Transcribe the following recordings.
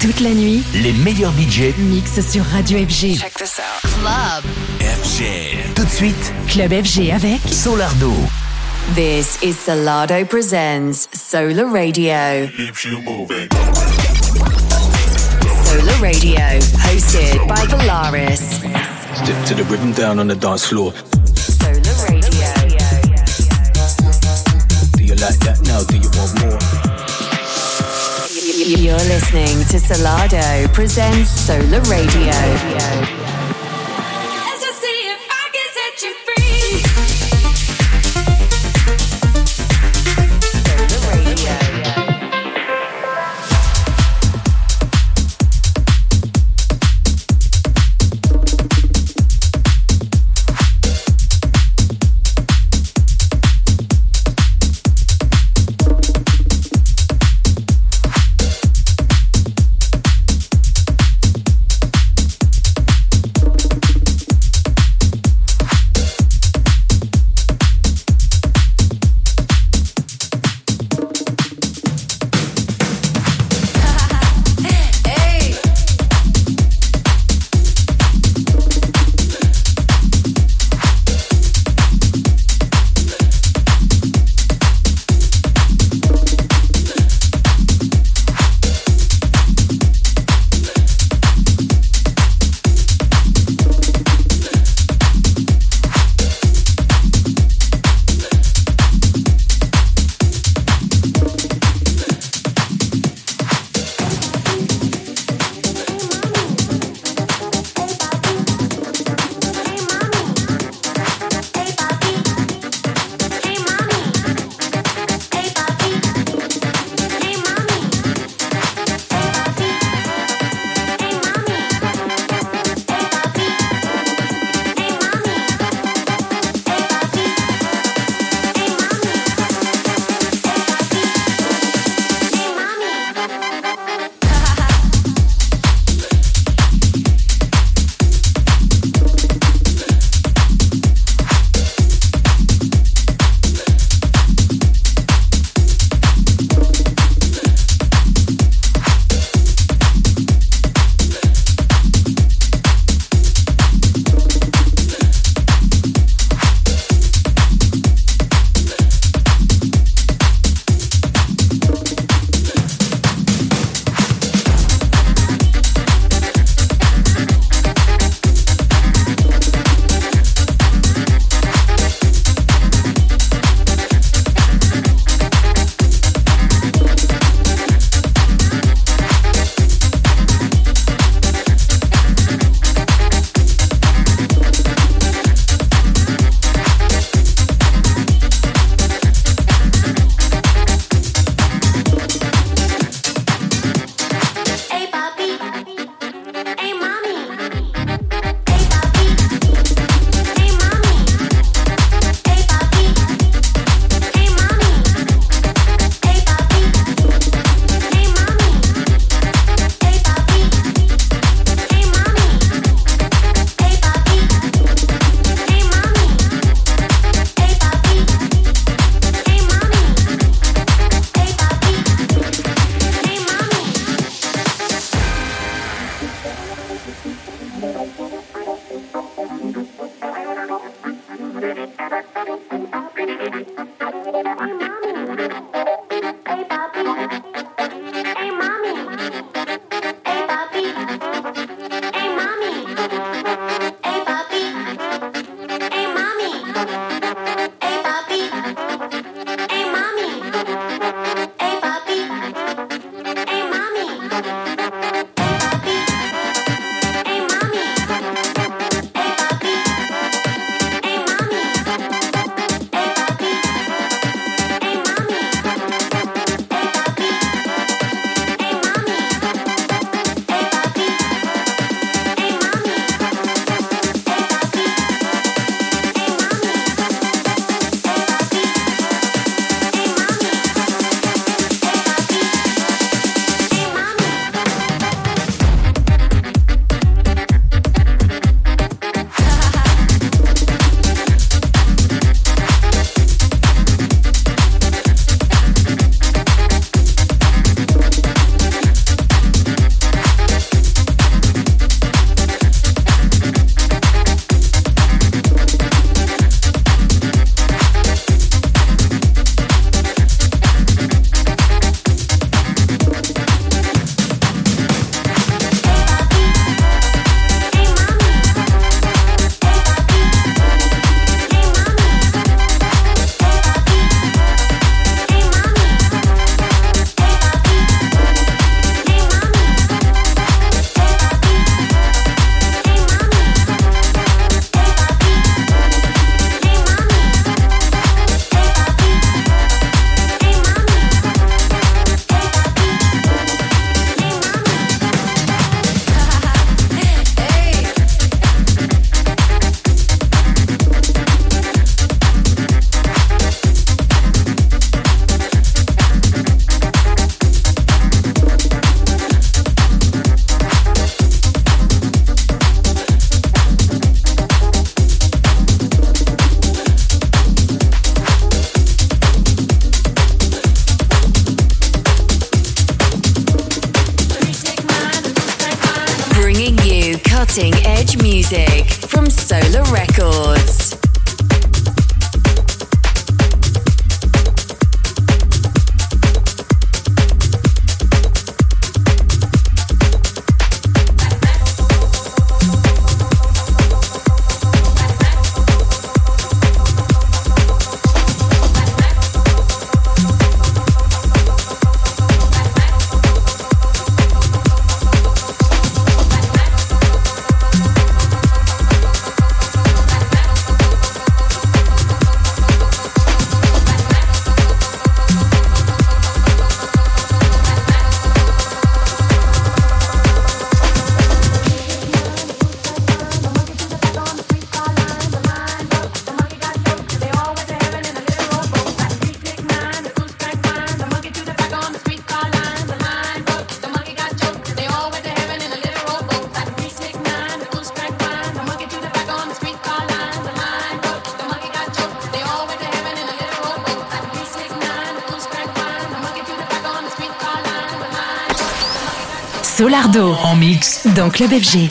Toute la nuit, les meilleurs budgets mixent sur Radio FG. Check this out. Club. FG. Tout de suite, Club FG avec Solardo. This is Salado Presents Solar Radio. Keeps you moving. Solar Radio, hosted by Valaris. Dip to the rhythm down on the dance floor. Solar Radio. Do you like that now? Do you want more? You're listening to Salado Presents Solar Radio. Let's Solardo En mix. dans Club FG.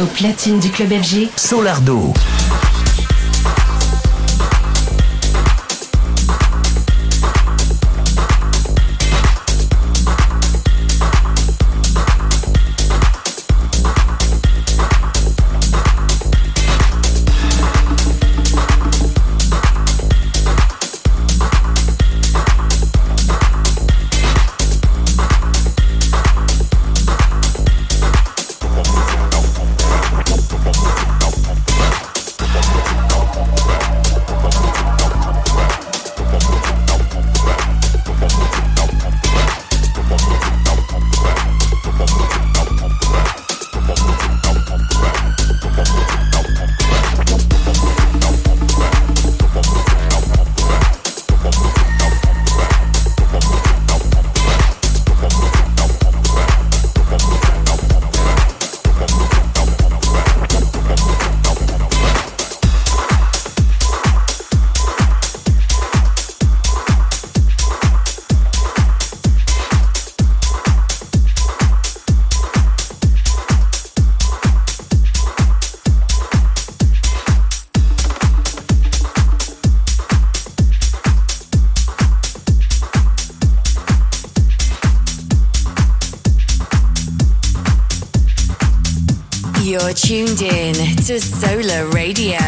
Au platine du club FG, Solardo. You're tuned in to Solar Radio.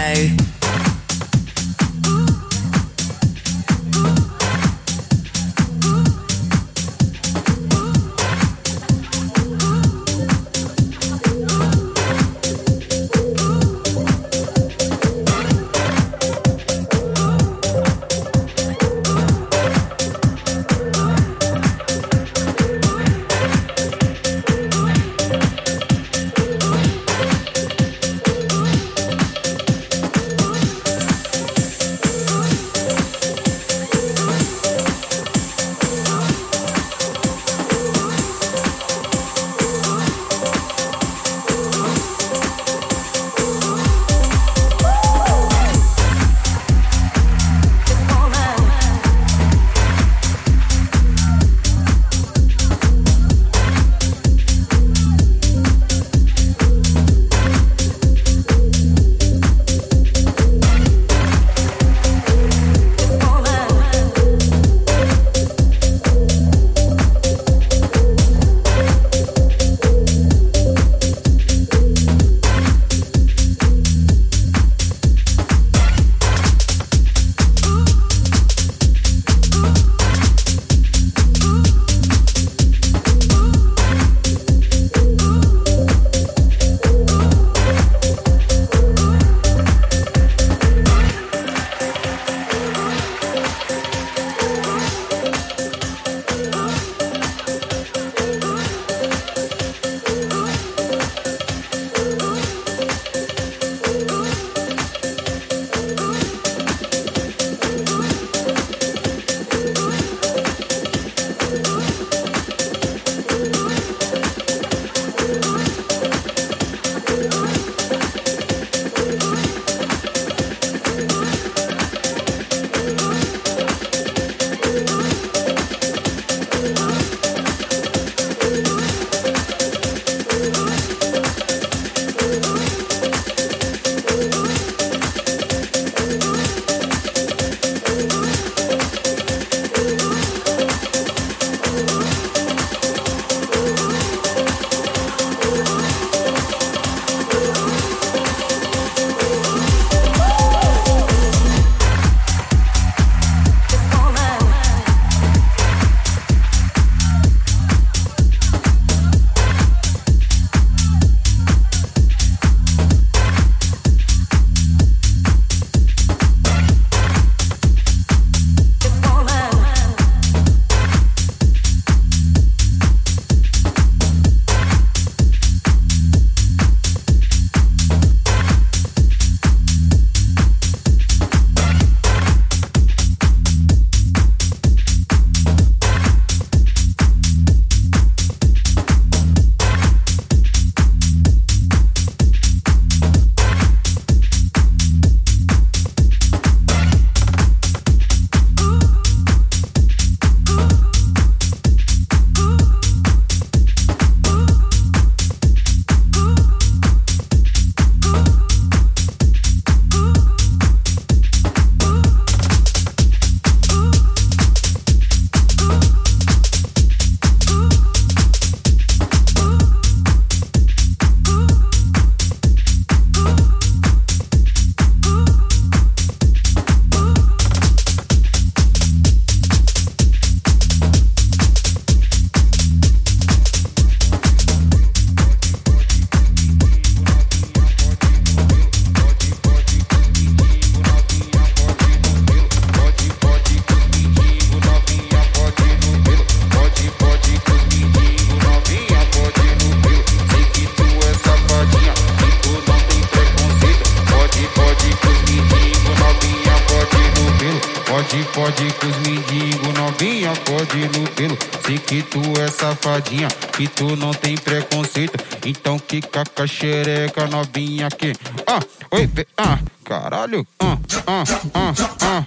Safadinha, que tu não tem preconceito. Então quica com a xereca, novinha aqui. Ah, oi, ah, caralho. Ah, ah, ah, ah,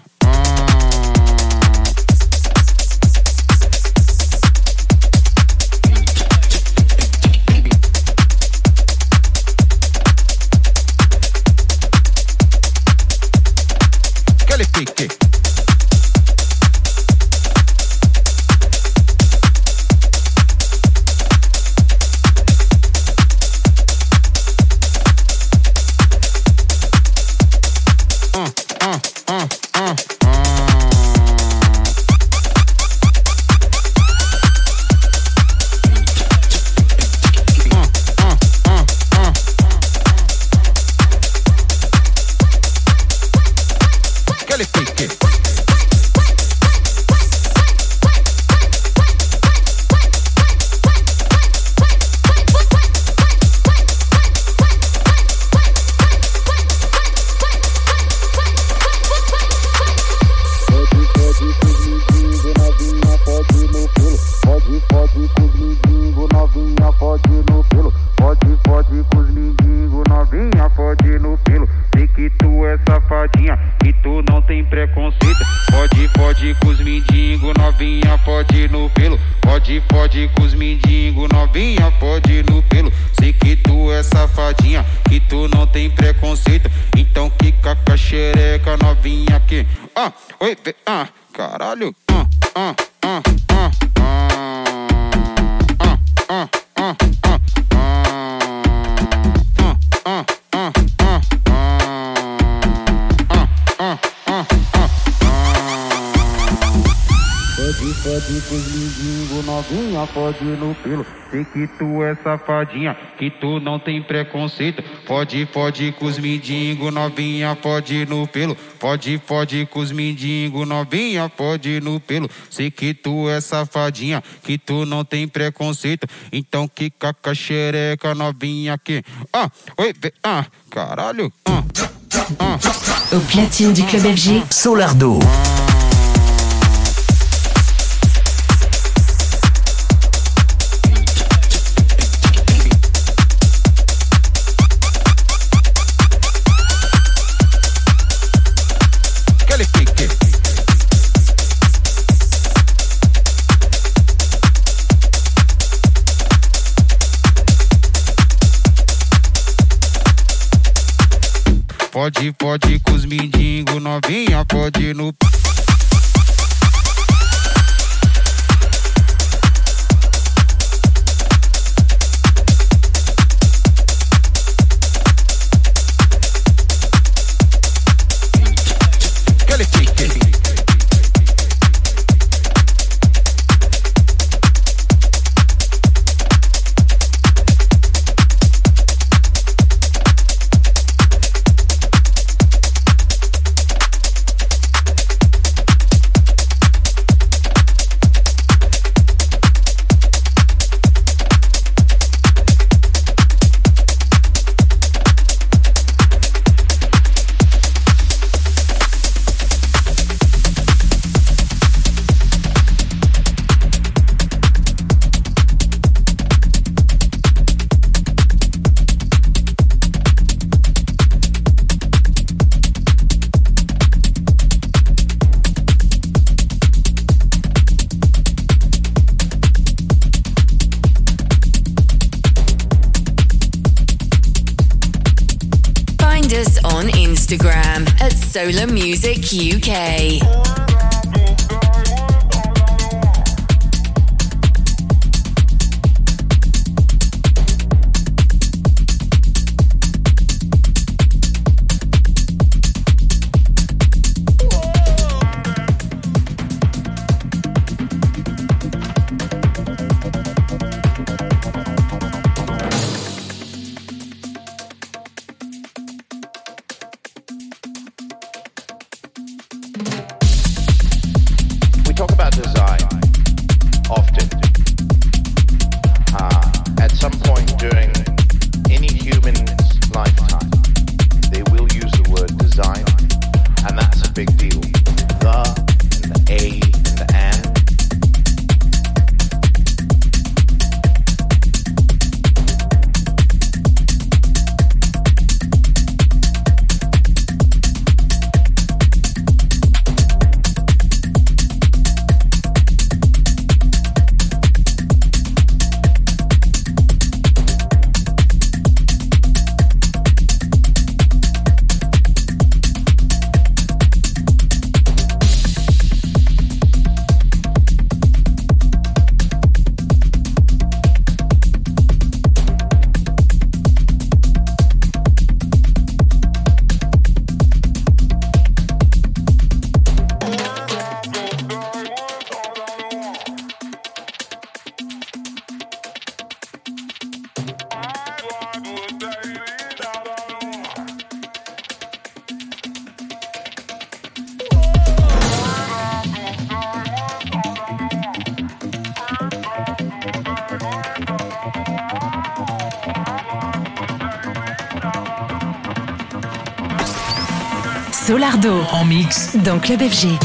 caralho. Uh, uh. Pode no pelo. Sei que tu é safadinha, que tu não tem preconceito. Pode, pode com os mendigos, novinha, pode no pelo. Pode, pode com os mendigos, novinha, pode no pelo. Sei que tu é safadinha, que tu não tem preconceito. Então quica com a xereca, novinha aqui. Ah, oi, ah, caralho. Ah, ah. Au platine du club FG, Solardo. Pode, pode com os mendigos, novinha, pode no. Club FG.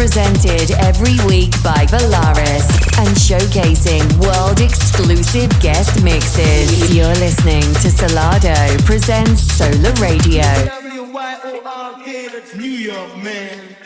Presented every week by Valaris and showcasing world exclusive guest mixes. You're listening to Salado presents Solar Radio. W-Y-O-R-K, that's New York, man.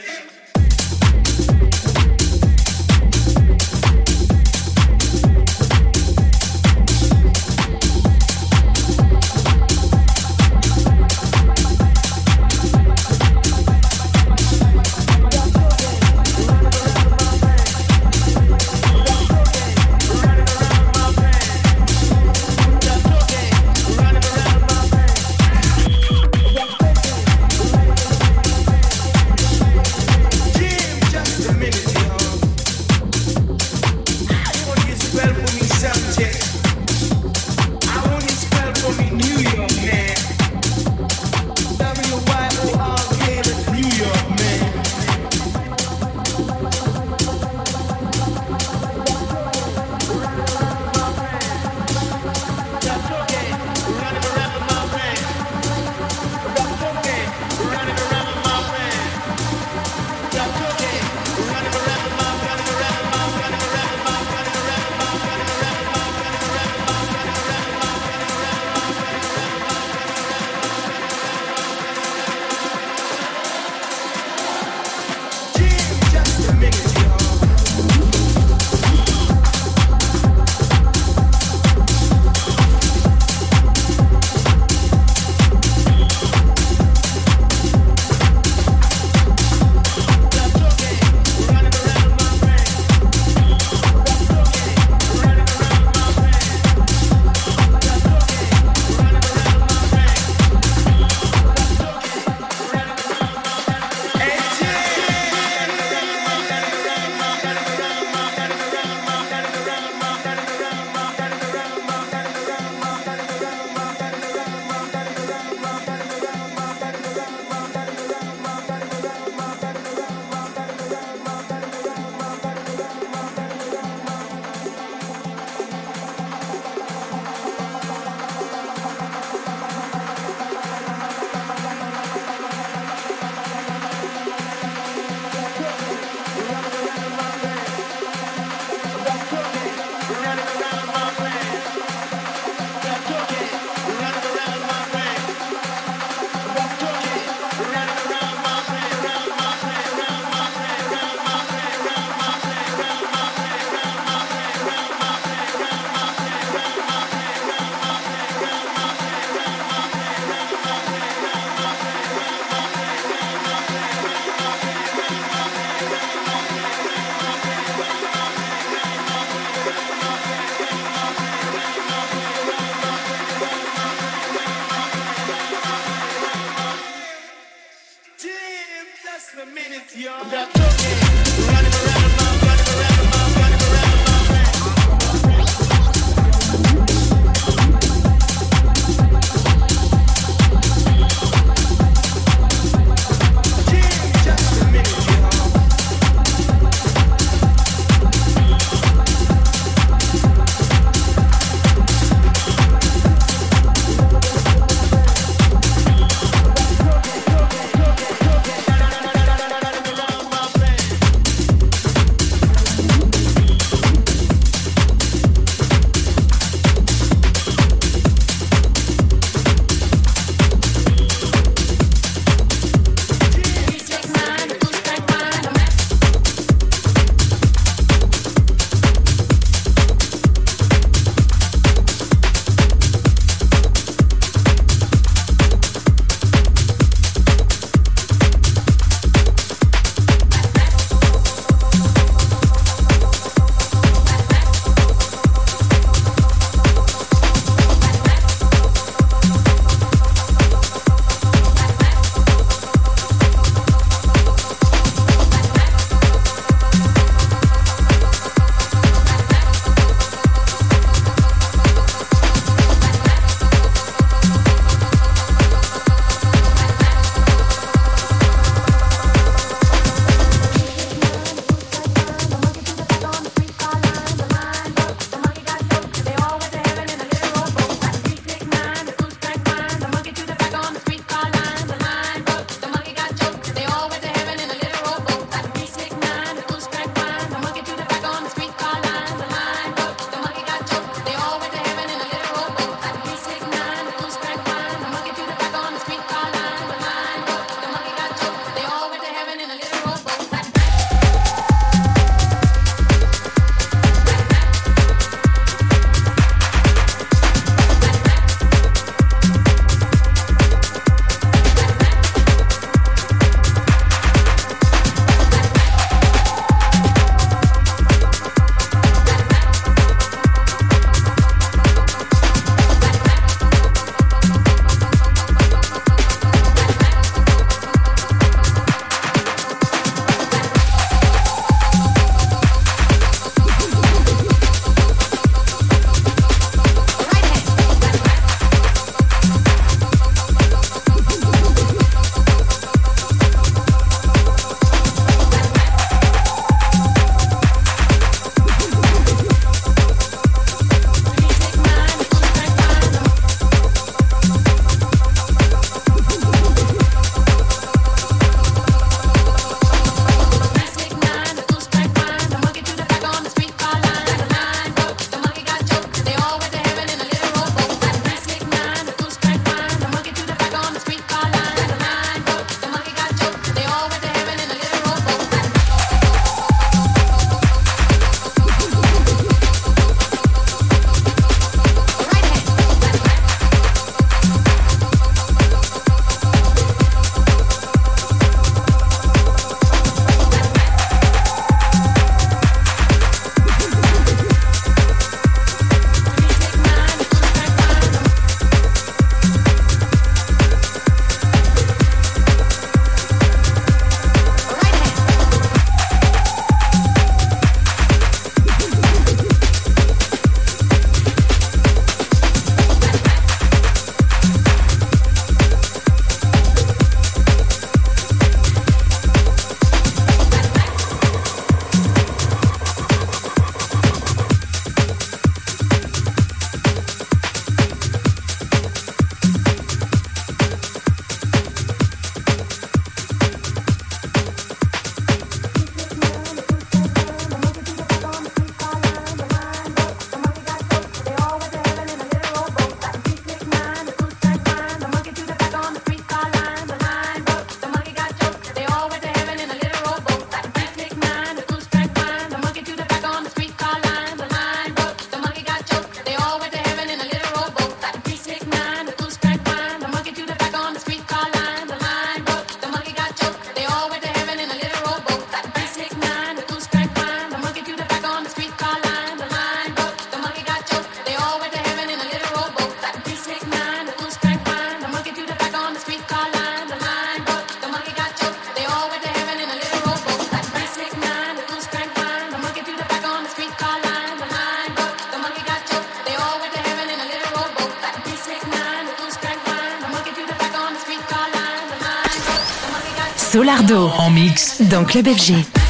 En mix dans Club FG.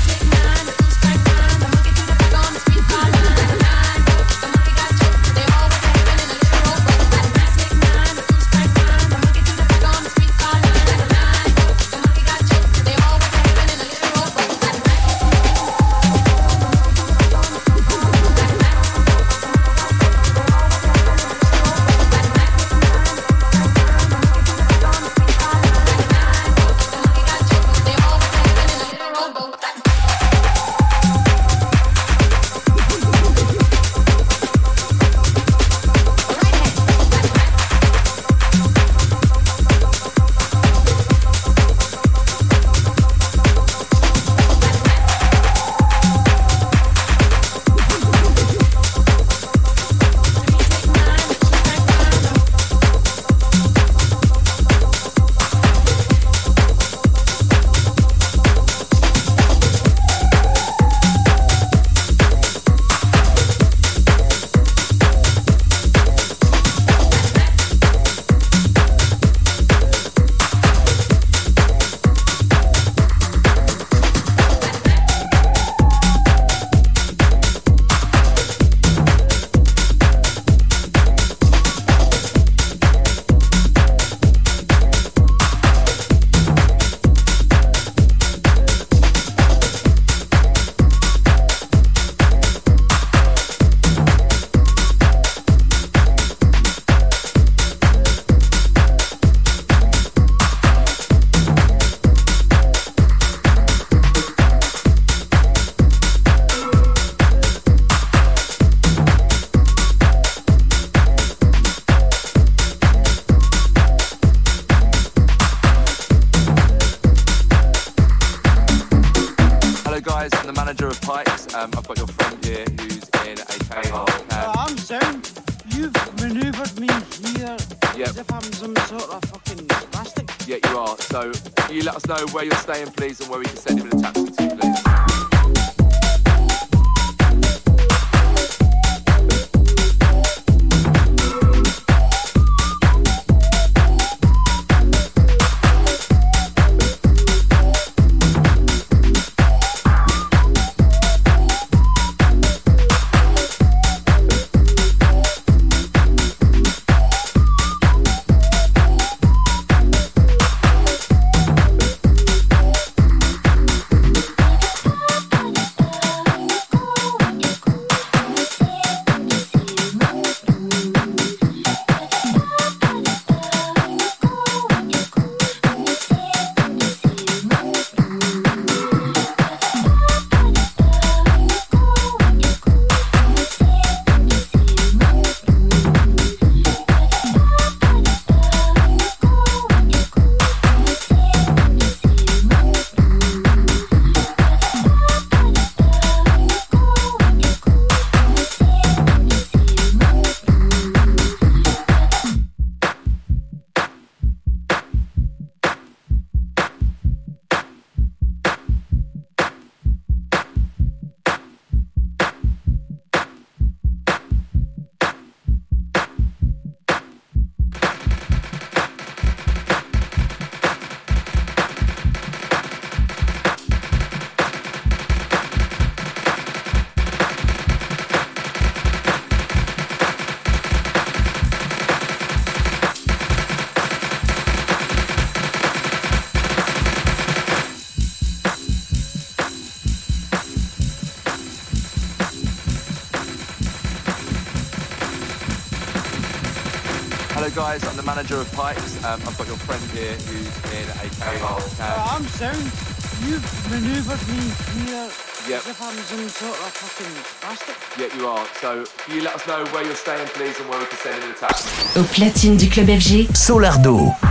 Of Pipes. Um, I've got your friend here who's in a cable. Uh, I'm sound. You've manoeuvred me here yep. as if I'm some sort of fucking bastard. Yeah, you are. So, can you let us know where you're staying, please, and where we can send in a taxi? Au platine du club FG, Solardo.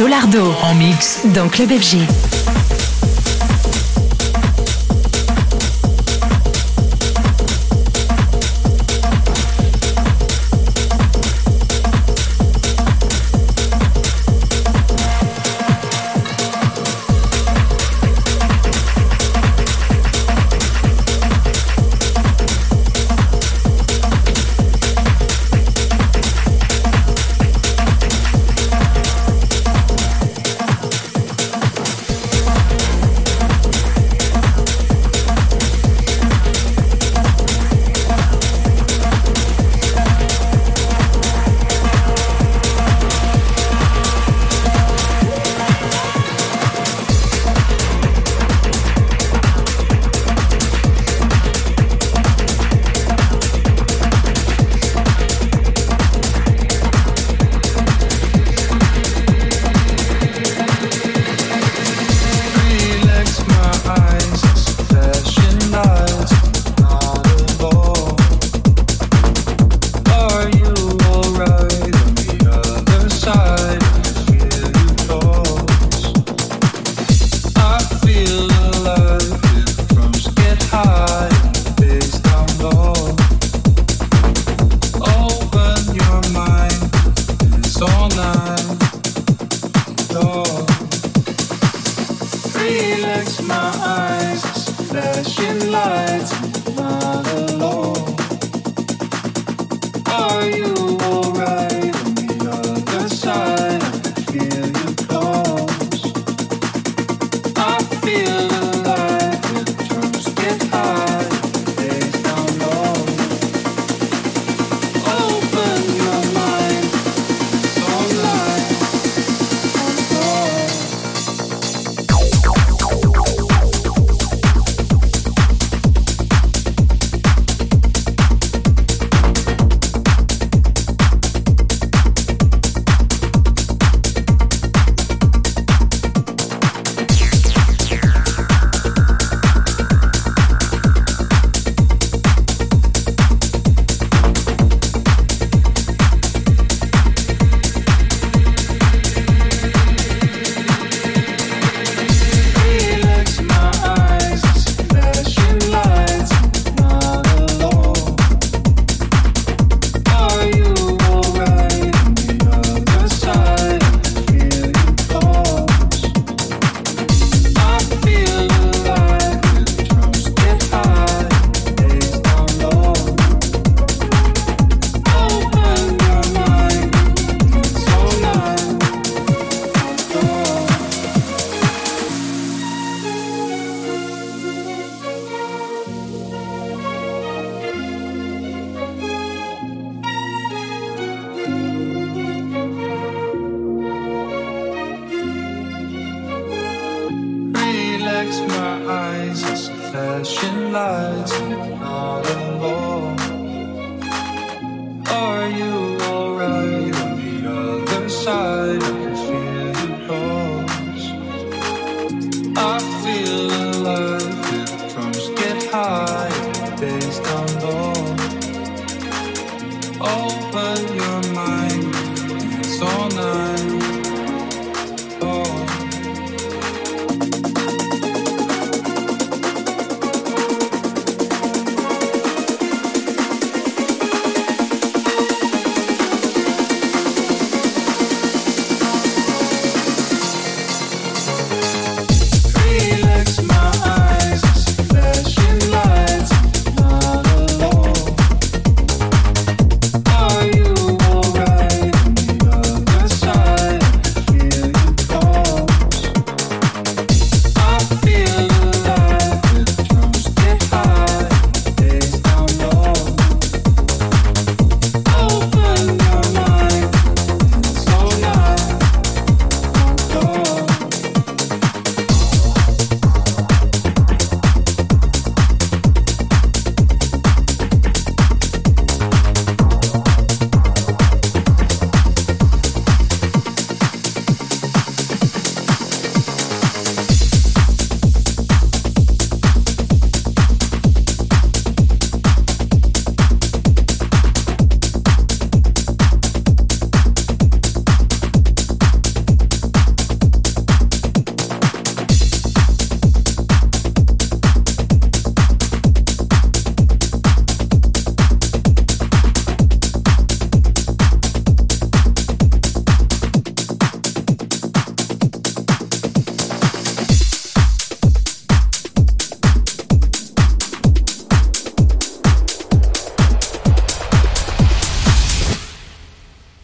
Solardo en mix dans Club FG.